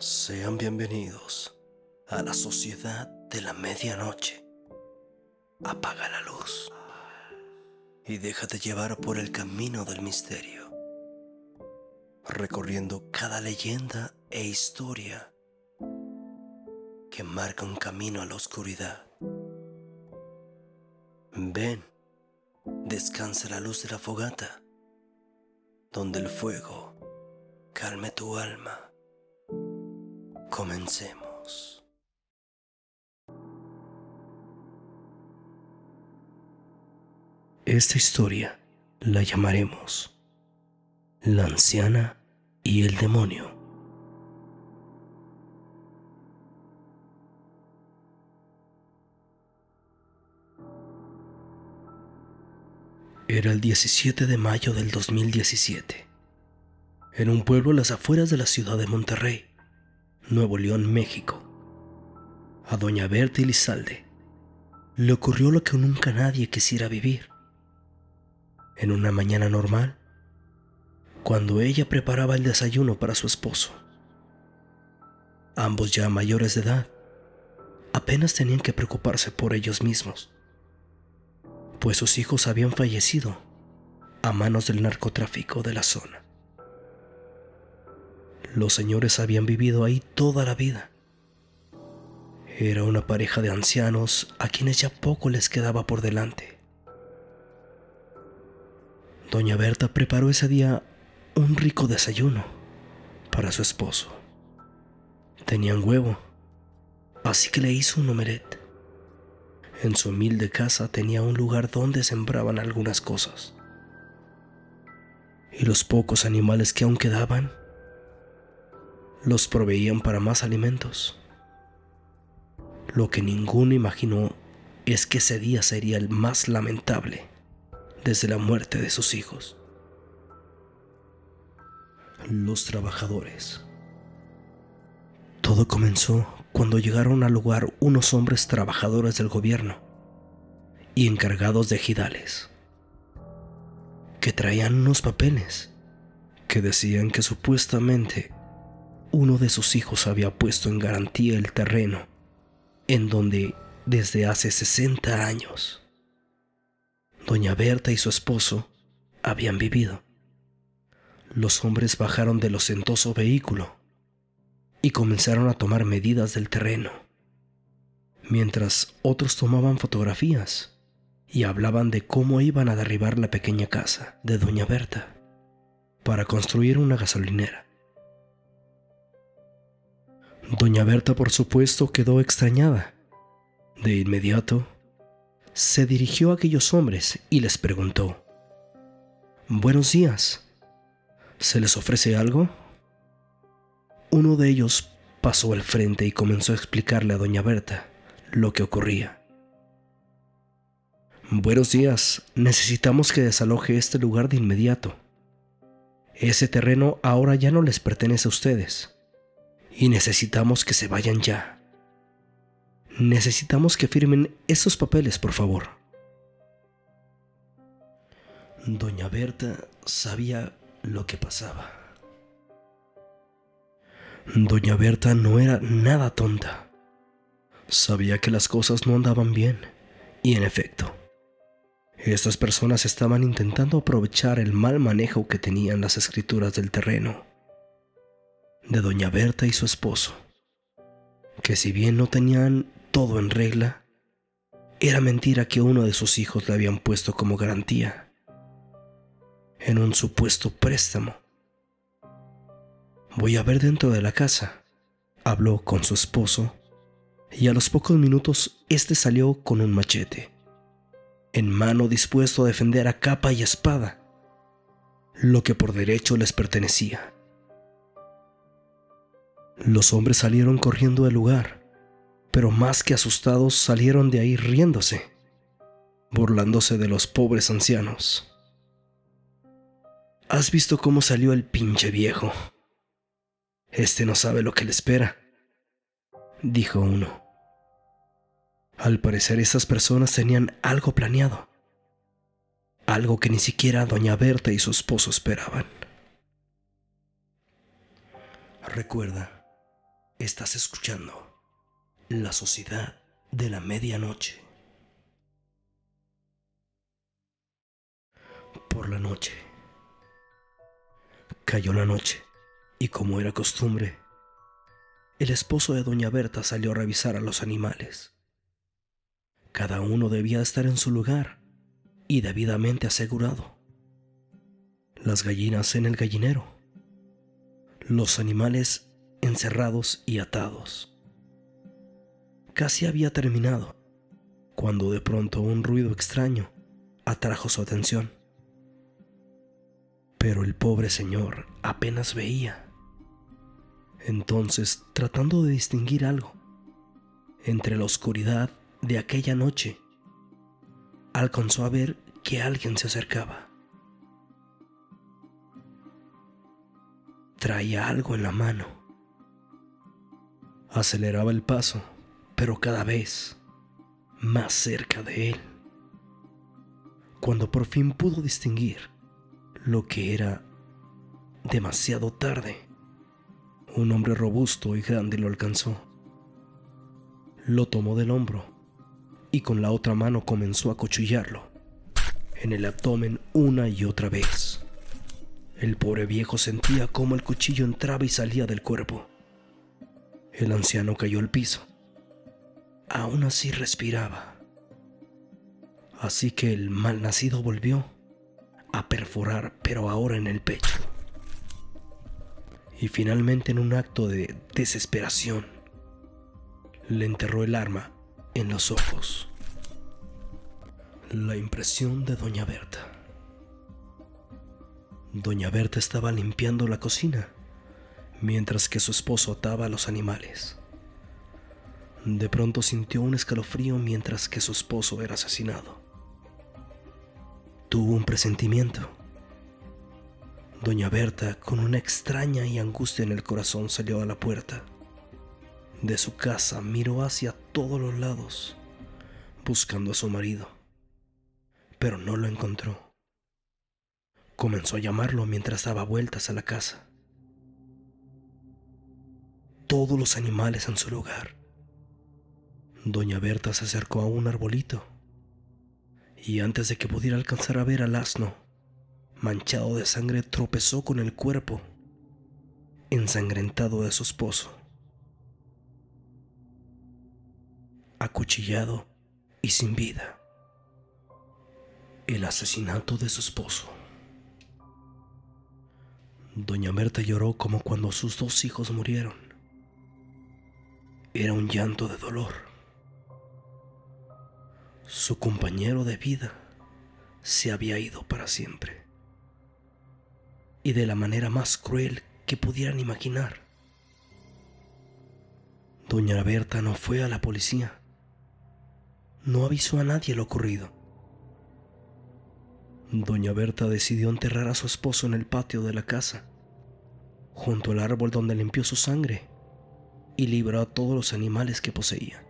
Sean bienvenidos a la sociedad de la medianoche. Apaga la luz y déjate llevar por el camino del misterio, recorriendo cada leyenda e historia que marca un camino a la oscuridad. Ven, descansa la luz de la fogata, donde el fuego calme tu alma. Comencemos. Esta historia la llamaremos La anciana y el demonio. Era el 17 de mayo del 2017, en un pueblo a las afueras de la ciudad de Monterrey. Nuevo León, México. A doña Berta Elizalde le ocurrió lo que nunca nadie quisiera vivir. En una mañana normal, cuando ella preparaba el desayuno para su esposo. Ambos ya mayores de edad, apenas tenían que preocuparse por ellos mismos, pues sus hijos habían fallecido a manos del narcotráfico de la zona. Los señores habían vivido ahí toda la vida. Era una pareja de ancianos a quienes ya poco les quedaba por delante. Doña Berta preparó ese día un rico desayuno para su esposo. Tenían huevo, así que le hizo un omelette. En su humilde casa tenía un lugar donde sembraban algunas cosas. Y los pocos animales que aún quedaban los proveían para más alimentos. Lo que ninguno imaginó es que ese día sería el más lamentable desde la muerte de sus hijos. Los trabajadores. Todo comenzó cuando llegaron al lugar unos hombres trabajadores del gobierno y encargados de gidales, que traían unos papeles que decían que supuestamente uno de sus hijos había puesto en garantía el terreno en donde desde hace 60 años doña Berta y su esposo habían vivido. Los hombres bajaron del ostentoso vehículo y comenzaron a tomar medidas del terreno, mientras otros tomaban fotografías y hablaban de cómo iban a derribar la pequeña casa de doña Berta para construir una gasolinera. Doña Berta, por supuesto, quedó extrañada. De inmediato, se dirigió a aquellos hombres y les preguntó, Buenos días, ¿se les ofrece algo? Uno de ellos pasó al frente y comenzó a explicarle a doña Berta lo que ocurría. Buenos días, necesitamos que desaloje este lugar de inmediato. Ese terreno ahora ya no les pertenece a ustedes y necesitamos que se vayan ya. Necesitamos que firmen esos papeles, por favor. Doña Berta sabía lo que pasaba. Doña Berta no era nada tonta. Sabía que las cosas no andaban bien. Y en efecto, estas personas estaban intentando aprovechar el mal manejo que tenían las escrituras del terreno de doña Berta y su esposo, que si bien no tenían todo en regla, era mentira que uno de sus hijos le habían puesto como garantía en un supuesto préstamo. Voy a ver dentro de la casa, habló con su esposo, y a los pocos minutos éste salió con un machete, en mano dispuesto a defender a capa y espada lo que por derecho les pertenecía. Los hombres salieron corriendo del lugar, pero más que asustados salieron de ahí riéndose, burlándose de los pobres ancianos. ¿Has visto cómo salió el pinche viejo? Este no sabe lo que le espera, dijo uno. Al parecer esas personas tenían algo planeado, algo que ni siquiera doña Berta y su esposo esperaban. Recuerda, Estás escuchando La Sociedad de la Medianoche. Por la noche. Cayó la noche y como era costumbre, el esposo de doña Berta salió a revisar a los animales. Cada uno debía estar en su lugar y debidamente asegurado. Las gallinas en el gallinero, los animales encerrados y atados. Casi había terminado cuando de pronto un ruido extraño atrajo su atención. Pero el pobre señor apenas veía. Entonces, tratando de distinguir algo entre la oscuridad de aquella noche, alcanzó a ver que alguien se acercaba. Traía algo en la mano. Aceleraba el paso, pero cada vez más cerca de él. Cuando por fin pudo distinguir lo que era demasiado tarde, un hombre robusto y grande lo alcanzó. Lo tomó del hombro y con la otra mano comenzó a cuchillarlo en el abdomen una y otra vez. El pobre viejo sentía cómo el cuchillo entraba y salía del cuerpo. El anciano cayó al piso. Aún así respiraba. Así que el malnacido volvió a perforar, pero ahora en el pecho. Y finalmente en un acto de desesperación, le enterró el arma en los ojos. La impresión de Doña Berta. Doña Berta estaba limpiando la cocina mientras que su esposo ataba a los animales. De pronto sintió un escalofrío mientras que su esposo era asesinado. Tuvo un presentimiento. Doña Berta, con una extraña y angustia en el corazón, salió a la puerta de su casa, miró hacia todos los lados, buscando a su marido, pero no lo encontró. Comenzó a llamarlo mientras daba vueltas a la casa. Todos los animales en su lugar. Doña Berta se acercó a un arbolito y antes de que pudiera alcanzar a ver al asno, manchado de sangre, tropezó con el cuerpo ensangrentado de su esposo. acuchillado y sin vida. El asesinato de su esposo. Doña Berta lloró como cuando sus dos hijos murieron. Era un llanto de dolor. Su compañero de vida se había ido para siempre. Y de la manera más cruel que pudieran imaginar. Doña Berta no fue a la policía no avisó a nadie lo ocurrido. Doña Berta decidió enterrar a su esposo en el patio de la casa, junto al árbol donde limpió su sangre y libró a todos los animales que poseía.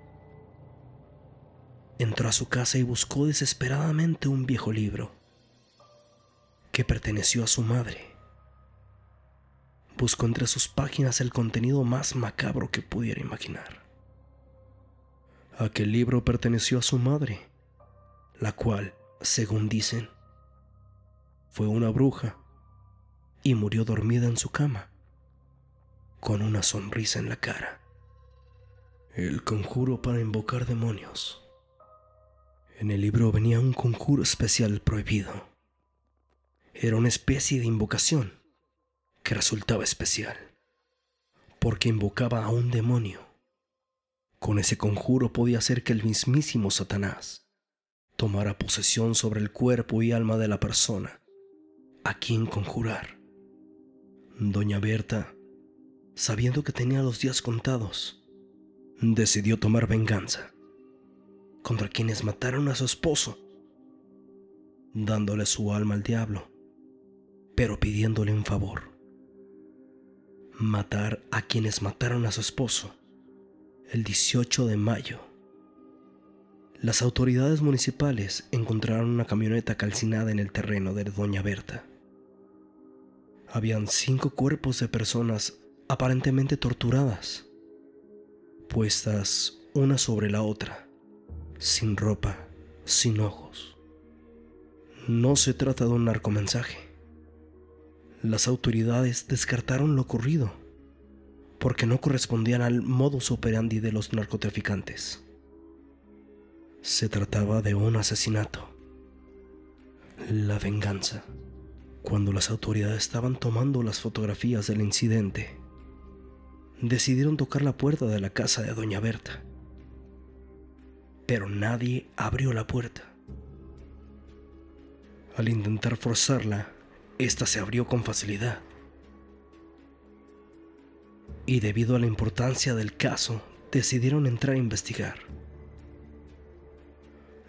Entró a su casa y buscó desesperadamente un viejo libro que perteneció a su madre. Buscó entre sus páginas el contenido más macabro que pudiera imaginar. Aquel libro perteneció a su madre, la cual, según dicen, fue una bruja y murió dormida en su cama, con una sonrisa en la cara. El conjuro para invocar demonios. En el libro venía un conjuro especial prohibido. Era una especie de invocación que resultaba especial, porque invocaba a un demonio con ese conjuro podía hacer que el mismísimo Satanás tomara posesión sobre el cuerpo y alma de la persona a quien conjurar. Doña Berta, sabiendo que tenía los días contados, decidió tomar venganza contra quienes mataron a su esposo, dándole su alma al diablo, pero pidiéndole un favor. Matar a quienes mataron a su esposo el 18 de mayo. Las autoridades municipales encontraron una camioneta calcinada en el terreno de Doña Berta. Habían cinco cuerpos de personas aparentemente torturadas puestas una sobre la otra, sin ropa, sin ojos. No se trata de un narcomensaje. Las autoridades descartaron lo ocurrido porque no correspondían al modus operandi de los narcotraficantes. Se trataba de un asesinato. La venganza. Cuando las autoridades estaban tomando las fotografías del incidente, decidieron tocar la puerta de la casa de Doña Berta. Pero nadie abrió la puerta. Al intentar forzarla, esta se abrió con facilidad. Y debido a la importancia del caso, decidieron entrar a investigar.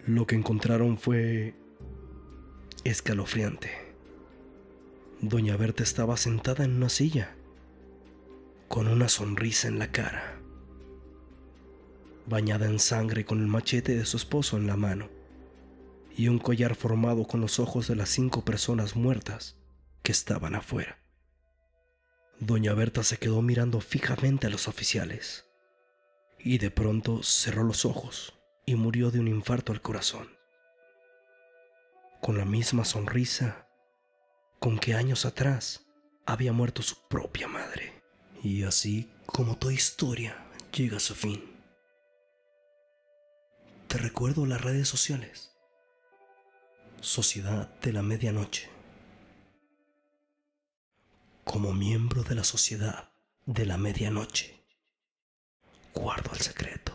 Lo que encontraron fue escalofriante. Doña Berta estaba sentada en una silla, con una sonrisa en la cara, bañada en sangre con el machete de su esposo en la mano y un collar formado con los ojos de las cinco personas muertas que estaban afuera. Doña Berta se quedó mirando fijamente a los oficiales y de pronto cerró los ojos y murió de un infarto al corazón. Con la misma sonrisa con que años atrás había muerto su propia madre. Y así como toda historia llega a su fin. Te recuerdo las redes sociales. Sociedad de la Medianoche. Como miembro de la Sociedad de la Medianoche, guardo el secreto.